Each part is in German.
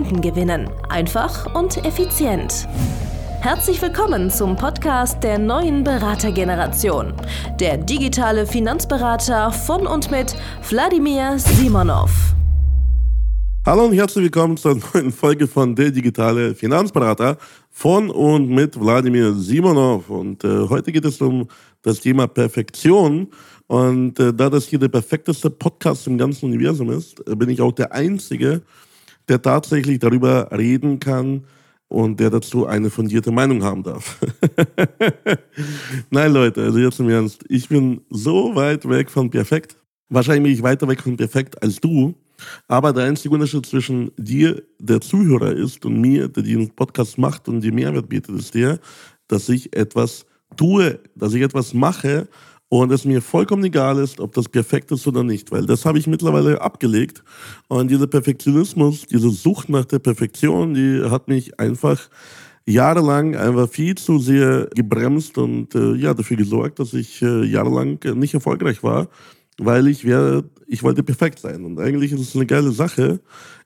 Kunden gewinnen. Einfach und effizient. Herzlich willkommen zum Podcast der neuen Beratergeneration. Der digitale Finanzberater von und mit Wladimir Simonov. Hallo und herzlich willkommen zur neuen Folge von Der digitale Finanzberater von und mit Wladimir Simonov. Und äh, heute geht es um das Thema Perfektion. Und äh, da das hier der perfekteste Podcast im ganzen Universum ist, äh, bin ich auch der Einzige, der tatsächlich darüber reden kann und der dazu eine fundierte Meinung haben darf. Nein, Leute, also jetzt im Ernst, ich bin so weit weg von perfekt. Wahrscheinlich bin ich weiter weg von perfekt als du. Aber der einzige Unterschied zwischen dir, der Zuhörer ist, und mir, der diesen Podcast macht und die Mehrwert bietet, ist der, dass ich etwas tue, dass ich etwas mache und es mir vollkommen egal ist, ob das perfekt ist oder nicht, weil das habe ich mittlerweile abgelegt. Und dieser Perfektionismus, diese Sucht nach der Perfektion, die hat mich einfach jahrelang einfach viel zu sehr gebremst und äh, ja dafür gesorgt, dass ich äh, jahrelang nicht erfolgreich war, weil ich wäre, ich wollte perfekt sein. Und eigentlich ist es eine geile Sache.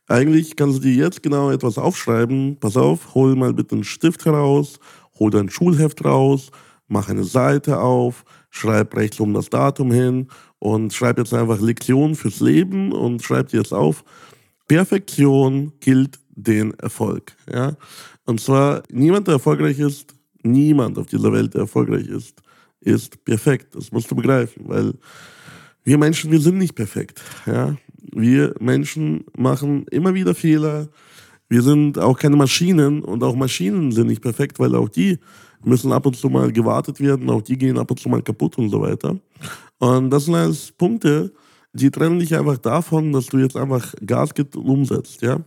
Eigentlich kannst du dir jetzt genau etwas aufschreiben. Pass auf, hol mal bitte einen Stift heraus, hol dein Schulheft raus, mach eine Seite auf, schreib rechts um das Datum hin und schreib jetzt einfach Lektion fürs Leben und schreib dir jetzt auf, Perfektion gilt den Erfolg. Ja? Und zwar, niemand, der erfolgreich ist, niemand auf dieser Welt, der erfolgreich ist, ist perfekt. Das musst du begreifen, weil wir Menschen, wir sind nicht perfekt. Ja? Wir Menschen machen immer wieder Fehler. Wir sind auch keine Maschinen und auch Maschinen sind nicht perfekt, weil auch die müssen ab und zu mal gewartet werden, auch die gehen ab und zu mal kaputt und so weiter. Und das sind alles Punkte, die trennen dich einfach davon, dass du jetzt einfach Gas gibt und umsetzt, ja.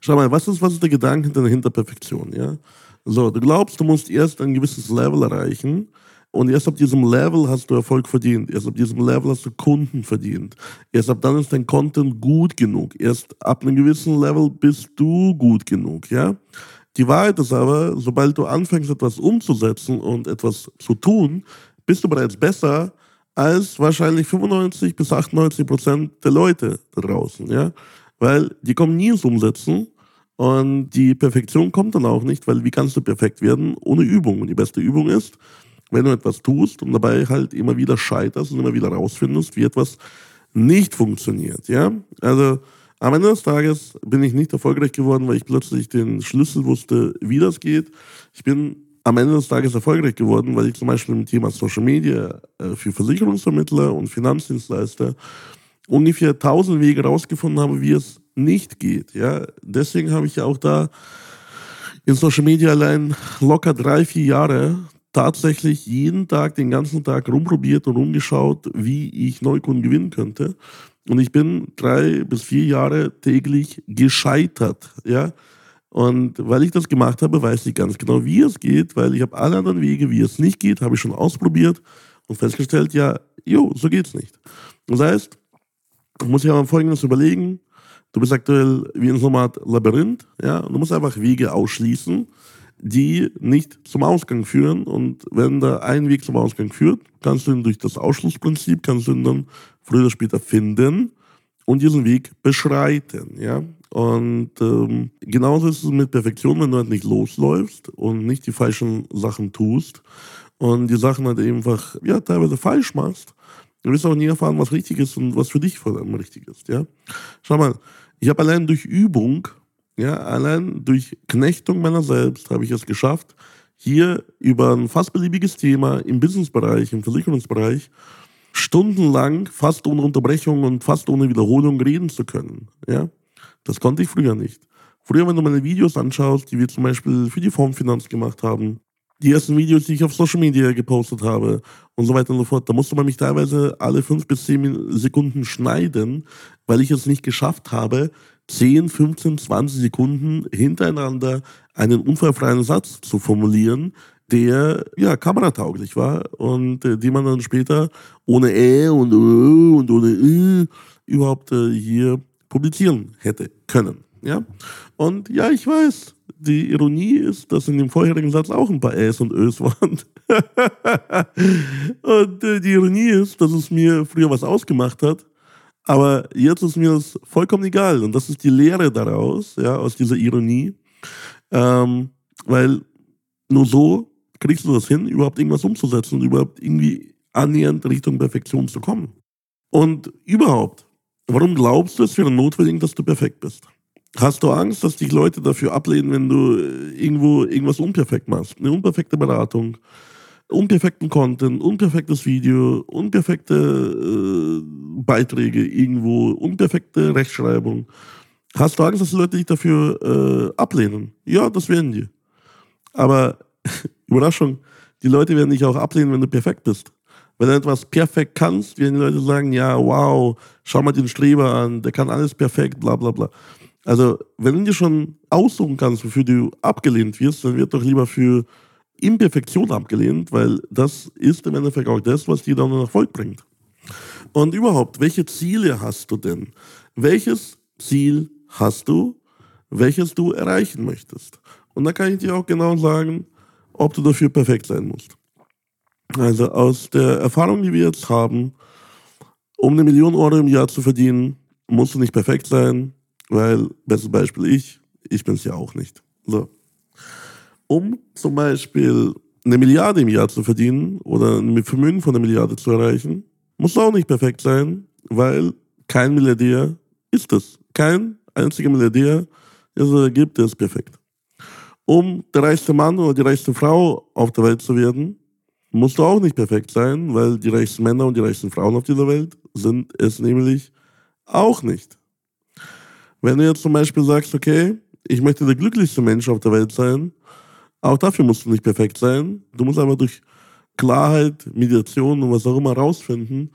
Schau mal, was ist, was ist der Gedanke hinter Perfektion, ja? So, du glaubst, du musst erst ein gewisses Level erreichen und erst ab diesem Level hast du Erfolg verdient. Erst ab diesem Level hast du Kunden verdient. Erst ab dann ist dein Content gut genug. Erst ab einem gewissen Level bist du gut genug, ja? Die Wahrheit ist aber, sobald du anfängst, etwas umzusetzen und etwas zu tun, bist du bereits besser als wahrscheinlich 95 bis 98 Prozent der Leute da draußen, ja? Weil die kommen nie ins Umsetzen und die Perfektion kommt dann auch nicht, weil wie kannst du perfekt werden ohne Übung? Und die beste Übung ist, wenn du etwas tust und dabei halt immer wieder scheiterst und immer wieder rausfindest, wie etwas nicht funktioniert, ja? Also, am Ende des Tages bin ich nicht erfolgreich geworden, weil ich plötzlich den Schlüssel wusste, wie das geht. Ich bin am Ende des Tages erfolgreich geworden, weil ich zum Beispiel im Thema Social Media äh, für Versicherungsvermittler und Finanzdienstleister ungefähr 1000 Wege rausgefunden habe, wie es nicht geht. Ja, deswegen habe ich ja auch da in Social Media allein locker drei, vier Jahre tatsächlich jeden Tag, den ganzen Tag rumprobiert und rumgeschaut, wie ich Neukunden gewinnen könnte. Und ich bin drei bis vier Jahre täglich gescheitert, ja. Und weil ich das gemacht habe, weiß ich ganz genau, wie es geht, weil ich habe alle anderen Wege, wie es nicht geht, habe ich schon ausprobiert und festgestellt, ja, jo, so geht's nicht. Das heißt, du musst ja mal Folgendes überlegen. Du bist aktuell wie in so einer Art Labyrinth, ja, und du musst einfach Wege ausschließen, die nicht zum Ausgang führen. Und wenn da ein Weg zum Ausgang führt, kannst du ihn durch das Ausschlussprinzip, kannst du ihn dann früher oder später finden und diesen Weg beschreiten. Ja? Und ähm, genauso ist es mit Perfektion, wenn du halt nicht losläufst und nicht die falschen Sachen tust und die Sachen halt einfach ja, teilweise falsch machst, du wirst auch nie erfahren, was richtig ist und was für dich vor allem richtig ist. Ja? Schau mal, ich habe allein durch Übung, ja, allein durch Knechtung meiner selbst habe ich es geschafft, hier über ein fast beliebiges Thema im Businessbereich, im Versicherungsbereich stundenlang, fast ohne Unterbrechung und fast ohne Wiederholung reden zu können. Ja? Das konnte ich früher nicht. Früher, wenn du meine Videos anschaust, die wir zum Beispiel für die Formfinanz gemacht haben, die ersten Videos, die ich auf Social Media gepostet habe und so weiter und so fort, da musste man mich teilweise alle fünf bis zehn Sekunden schneiden, weil ich es nicht geschafft habe, 10, 15, 20 Sekunden hintereinander einen unfallfreien Satz zu formulieren, der ja kameratauglich war und äh, die man dann später ohne Ä und Ö und ohne Ü überhaupt äh, hier publizieren hätte können. Ja? Und ja, ich weiß, die Ironie ist, dass in dem vorherigen Satz auch ein paar Äs und Ös waren. und äh, die Ironie ist, dass es mir früher was ausgemacht hat, aber jetzt ist mir das vollkommen egal. Und das ist die Lehre daraus, ja, aus dieser Ironie. Ähm, weil nur so kriegst du das hin, überhaupt irgendwas umzusetzen und überhaupt irgendwie annähernd Richtung Perfektion zu kommen. Und überhaupt, warum glaubst du, es wäre notwendig, dass du perfekt bist? Hast du Angst, dass dich Leute dafür ablehnen, wenn du äh, irgendwo irgendwas unperfekt machst? Eine unperfekte Beratung, unperfekten Content, unperfektes Video, unperfekte äh, Beiträge irgendwo, unperfekte Rechtschreibung. Hast du Angst, dass die Leute dich dafür äh, ablehnen? Ja, das werden die. Aber Überraschung, die Leute werden dich auch ablehnen, wenn du perfekt bist. Wenn du etwas perfekt kannst, werden die Leute sagen, ja, wow, schau mal den Streber an, der kann alles perfekt, bla bla bla. Also, wenn du dir schon aussuchen kannst, wofür du abgelehnt wirst, dann wird doch lieber für Imperfektion abgelehnt, weil das ist im Endeffekt auch das, was dir dann noch Erfolg bringt. Und überhaupt, welche Ziele hast du denn? Welches Ziel hast du, welches du erreichen möchtest? Und da kann ich dir auch genau sagen, ob du dafür perfekt sein musst. Also aus der Erfahrung, die wir jetzt haben, um eine Million Euro im Jahr zu verdienen, musst du nicht perfekt sein, weil, bestes Beispiel ich, ich bin es ja auch nicht. So. Um zum Beispiel eine Milliarde im Jahr zu verdienen oder ein Vermögen von einer Milliarde zu erreichen, musst du auch nicht perfekt sein, weil kein Milliardär ist es. Kein einziger Milliardär, der es gibt, der ist perfekt. Um der reichste Mann oder die reichste Frau auf der Welt zu werden, musst du auch nicht perfekt sein, weil die reichsten Männer und die reichsten Frauen auf dieser Welt sind es nämlich auch nicht. Wenn du jetzt zum Beispiel sagst, okay, ich möchte der glücklichste Mensch auf der Welt sein, auch dafür musst du nicht perfekt sein. Du musst einfach durch Klarheit, Meditation und was auch immer rausfinden,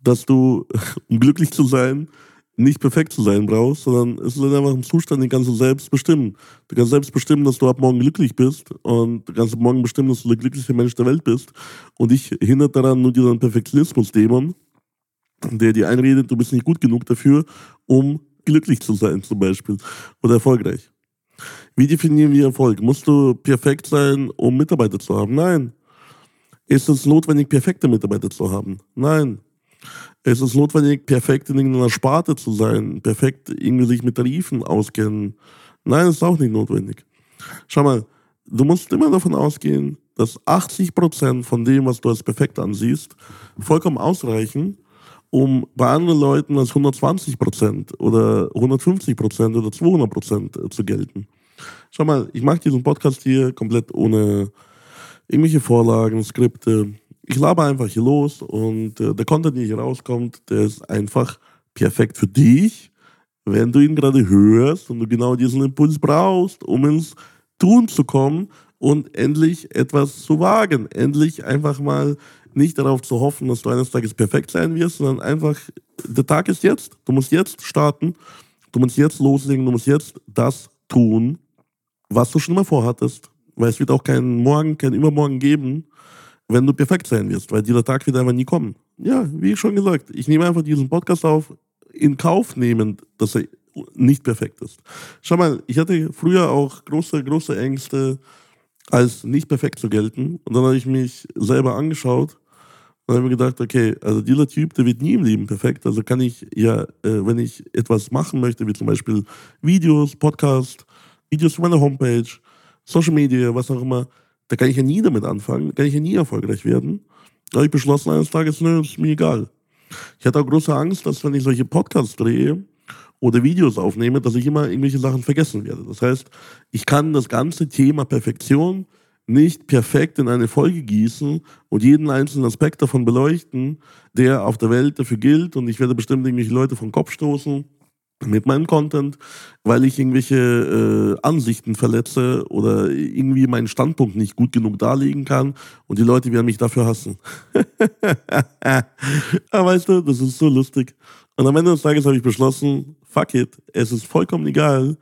dass du, um glücklich zu sein, nicht perfekt zu sein brauchst, sondern es ist einfach ein Zustand, den kannst du selbst bestimmen. Du kannst selbst bestimmen, dass du ab morgen glücklich bist und du kannst ab morgen bestimmen, dass du der glücklichste Mensch der Welt bist. Und dich hindert daran nur dieser Perfektionismus-Dämon, der dir einredet, du bist nicht gut genug dafür, um glücklich zu sein zum Beispiel oder erfolgreich. Wie definieren wir Erfolg? Musst du perfekt sein, um Mitarbeiter zu haben? Nein. Ist es notwendig, perfekte Mitarbeiter zu haben? Nein. Ist es notwendig, perfekt in irgendeiner Sparte zu sein? Perfekt irgendwie sich mit Tarifen auskennen? Nein, ist auch nicht notwendig. Schau mal, du musst immer davon ausgehen, dass 80% von dem, was du als perfekt ansiehst, vollkommen ausreichen, um bei anderen Leuten als 120% oder 150% oder 200% zu gelten. Schau mal, ich mache diesen Podcast hier komplett ohne irgendwelche Vorlagen, Skripte. Ich laber einfach hier los und äh, der Content, der hier rauskommt, der ist einfach perfekt für dich, wenn du ihn gerade hörst und du genau diesen Impuls brauchst, um ins Tun zu kommen und endlich etwas zu wagen. Endlich einfach mal nicht darauf zu hoffen, dass du eines Tages perfekt sein wirst, sondern einfach, der Tag ist jetzt. Du musst jetzt starten. Du musst jetzt loslegen. Du musst jetzt das tun, was du schon immer vorhattest. Weil es wird auch keinen Morgen, kein Übermorgen geben, wenn du perfekt sein wirst, weil dieser Tag wird einfach nie kommen. Ja, wie schon gesagt, ich nehme einfach diesen Podcast auf, in Kauf nehmend, dass er nicht perfekt ist. Schau mal, ich hatte früher auch große, große Ängste, als nicht perfekt zu gelten. Und dann habe ich mich selber angeschaut und habe mir gedacht, okay, also dieser Typ, der wird nie im Leben perfekt. Also kann ich ja, äh, wenn ich etwas machen möchte, wie zum Beispiel Videos, Podcast, Videos für meine Homepage, Social Media, was auch immer, da kann ich ja nie damit anfangen, da kann ich ja nie erfolgreich werden. Da habe ich beschlossen eines Tages, nö, ist mir egal. Ich hatte auch große Angst, dass wenn ich solche Podcasts drehe oder Videos aufnehme, dass ich immer irgendwelche Sachen vergessen werde. Das heißt, ich kann das ganze Thema Perfektion nicht perfekt in eine Folge gießen und jeden einzelnen Aspekt davon beleuchten, der auf der Welt dafür gilt und ich werde bestimmt irgendwelche Leute vom Kopf stoßen mit meinem Content, weil ich irgendwelche äh, Ansichten verletze oder irgendwie meinen Standpunkt nicht gut genug darlegen kann und die Leute werden mich dafür hassen. Aber weißt du, das ist so lustig. Und am Ende des Tages habe ich beschlossen, fuck it, es ist vollkommen egal,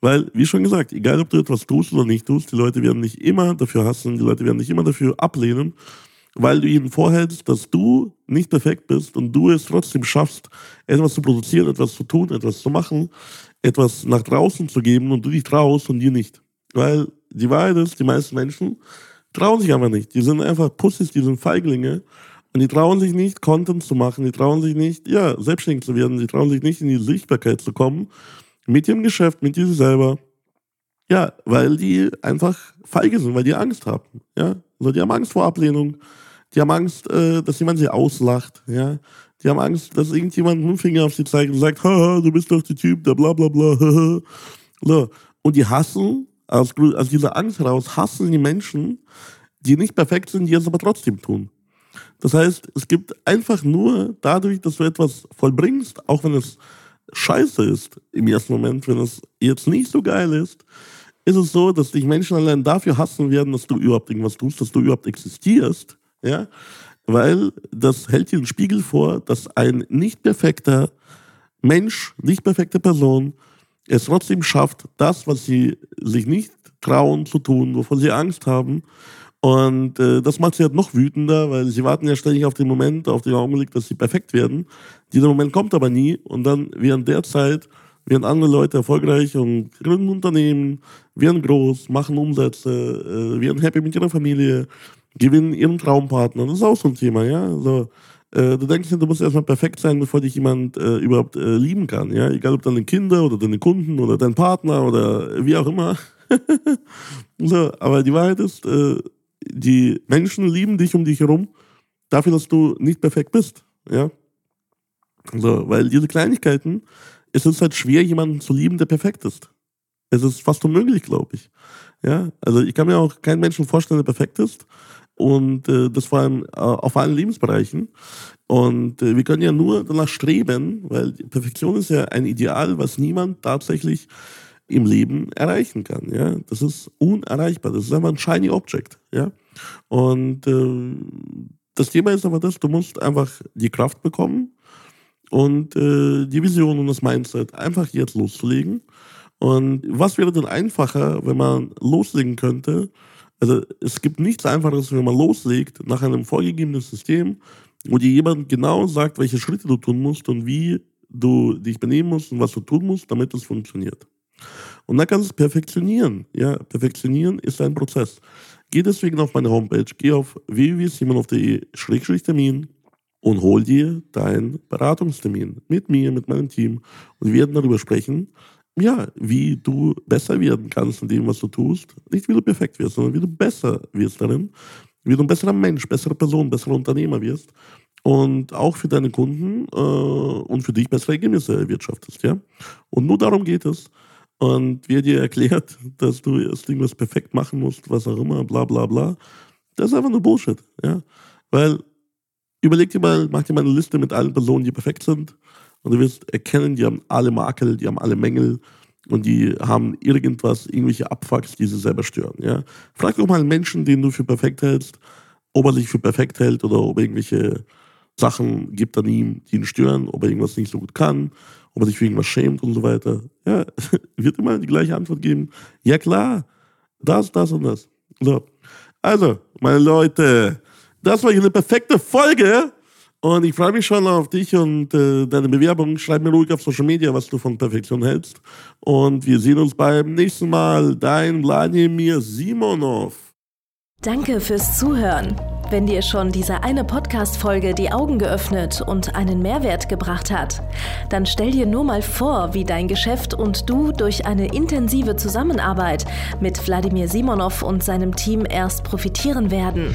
weil, wie schon gesagt, egal ob du etwas tust oder nicht tust, die Leute werden dich immer dafür hassen, die Leute werden dich immer dafür ablehnen, weil du ihnen vorhältst, dass du nicht perfekt bist und du es trotzdem schaffst, etwas zu produzieren, etwas zu tun, etwas zu machen, etwas nach draußen zu geben und du dich traust und die nicht. Weil die Wahrheit ist, die meisten Menschen trauen sich einfach nicht. Die sind einfach Pussys, die sind Feiglinge und die trauen sich nicht, Content zu machen, die trauen sich nicht, ja, selbstständig zu werden, die trauen sich nicht, in die Sichtbarkeit zu kommen, mit ihrem Geschäft, mit sich selber. Ja, weil die einfach feige sind, weil die Angst haben. Ja, also die haben Angst vor Ablehnung, die haben Angst, äh, dass jemand sie auslacht. Ja, die haben Angst, dass irgendjemand einen Finger auf sie zeigt und sagt, haha, du bist doch der Typ, der bla bla bla. so. Und die hassen, aus, aus dieser Angst heraus, hassen die Menschen, die nicht perfekt sind, die es aber trotzdem tun. Das heißt, es gibt einfach nur dadurch, dass du etwas vollbringst, auch wenn es scheiße ist im ersten Moment, wenn es jetzt nicht so geil ist, ist es so, dass dich Menschen allein dafür hassen werden, dass du überhaupt irgendwas tust, dass du überhaupt existierst, ja, weil das hält dir den Spiegel vor, dass ein nicht perfekter Mensch, nicht perfekte Person es trotzdem schafft, das, was sie sich nicht trauen zu tun, wovon sie Angst haben, und äh, das macht sie halt noch wütender, weil sie warten ja ständig auf den Moment, auf den Augenblick, dass sie perfekt werden. Dieser Moment kommt aber nie und dann während der Zeit werden andere Leute erfolgreich und gründen Unternehmen, werden groß, machen Umsätze, äh, werden happy mit ihrer Familie, gewinnen ihren Traumpartner. Das ist auch so ein Thema, ja. Also, äh, du denkst, du musst erstmal perfekt sein, bevor dich jemand äh, überhaupt äh, lieben kann, ja. Egal ob deine Kinder oder deine Kunden oder dein Partner oder wie auch immer. so, aber die Wahrheit ist, äh, die Menschen lieben dich um dich herum dafür, dass du nicht perfekt bist. Ja? Also, weil diese Kleinigkeiten, es ist halt schwer, jemanden zu lieben, der perfekt ist. Es ist fast unmöglich, glaube ich. Ja, also ich kann mir auch keinen Menschen vorstellen, der perfekt ist. Und äh, das vor allem äh, auf allen Lebensbereichen. Und äh, wir können ja nur danach streben, weil Perfektion ist ja ein Ideal, was niemand tatsächlich im Leben erreichen kann. Ja? Das ist unerreichbar. Das ist einfach ein shiny Object. Ja? Und äh, das Thema ist aber das, du musst einfach die Kraft bekommen und äh, die Vision und das Mindset einfach jetzt loszulegen. Und was wäre denn einfacher, wenn man loslegen könnte? Also es gibt nichts Einfaches, wenn man loslegt nach einem vorgegebenen System, wo dir jemand genau sagt, welche Schritte du tun musst und wie du dich benehmen musst und was du tun musst, damit es funktioniert. Und dann kannst du es perfektionieren. Ja, perfektionieren ist ein Prozess. Geh deswegen auf meine Homepage, geh auf www.simonov.de-termin und hol dir deinen Beratungstermin mit mir, mit meinem Team. Und wir werden darüber sprechen, ja, wie du besser werden kannst in dem, was du tust. Nicht wie du perfekt wirst, sondern wie du besser wirst darin, wie du ein besserer Mensch, bessere Person, besserer Unternehmer wirst und auch für deine Kunden äh, und für dich bessere Ergebnisse erwirtschaftest. Ja? Und nur darum geht es und wird dir erklärt, dass du erst irgendwas perfekt machen musst, was auch immer, bla bla bla. Das ist einfach nur Bullshit, ja. Weil, überleg dir mal, mach dir mal eine Liste mit allen Personen, die perfekt sind und du wirst erkennen, die haben alle Makel, die haben alle Mängel und die haben irgendwas, irgendwelche Abfucks, die sie selber stören, ja. Frag doch mal einen Menschen, den du für perfekt hältst, ob er sich für perfekt hält oder ob irgendwelche Sachen gibt an ihm, die ihn stören, ob er irgendwas nicht so gut kann ob er sich für irgendwas schämt und so weiter. Ja, wird immer die gleiche Antwort geben. Ja klar, das, das und das. So. Also, meine Leute, das war hier eine perfekte Folge. Und ich freue mich schon auf dich und äh, deine Bewerbung. Schreib mir ruhig auf Social Media, was du von Perfektion hältst. Und wir sehen uns beim nächsten Mal. Dein Wladimir Simonov. Danke fürs Zuhören. Wenn dir schon diese eine Podcast-Folge die Augen geöffnet und einen Mehrwert gebracht hat, dann stell dir nur mal vor, wie dein Geschäft und du durch eine intensive Zusammenarbeit mit Wladimir Simonov und seinem Team erst profitieren werden.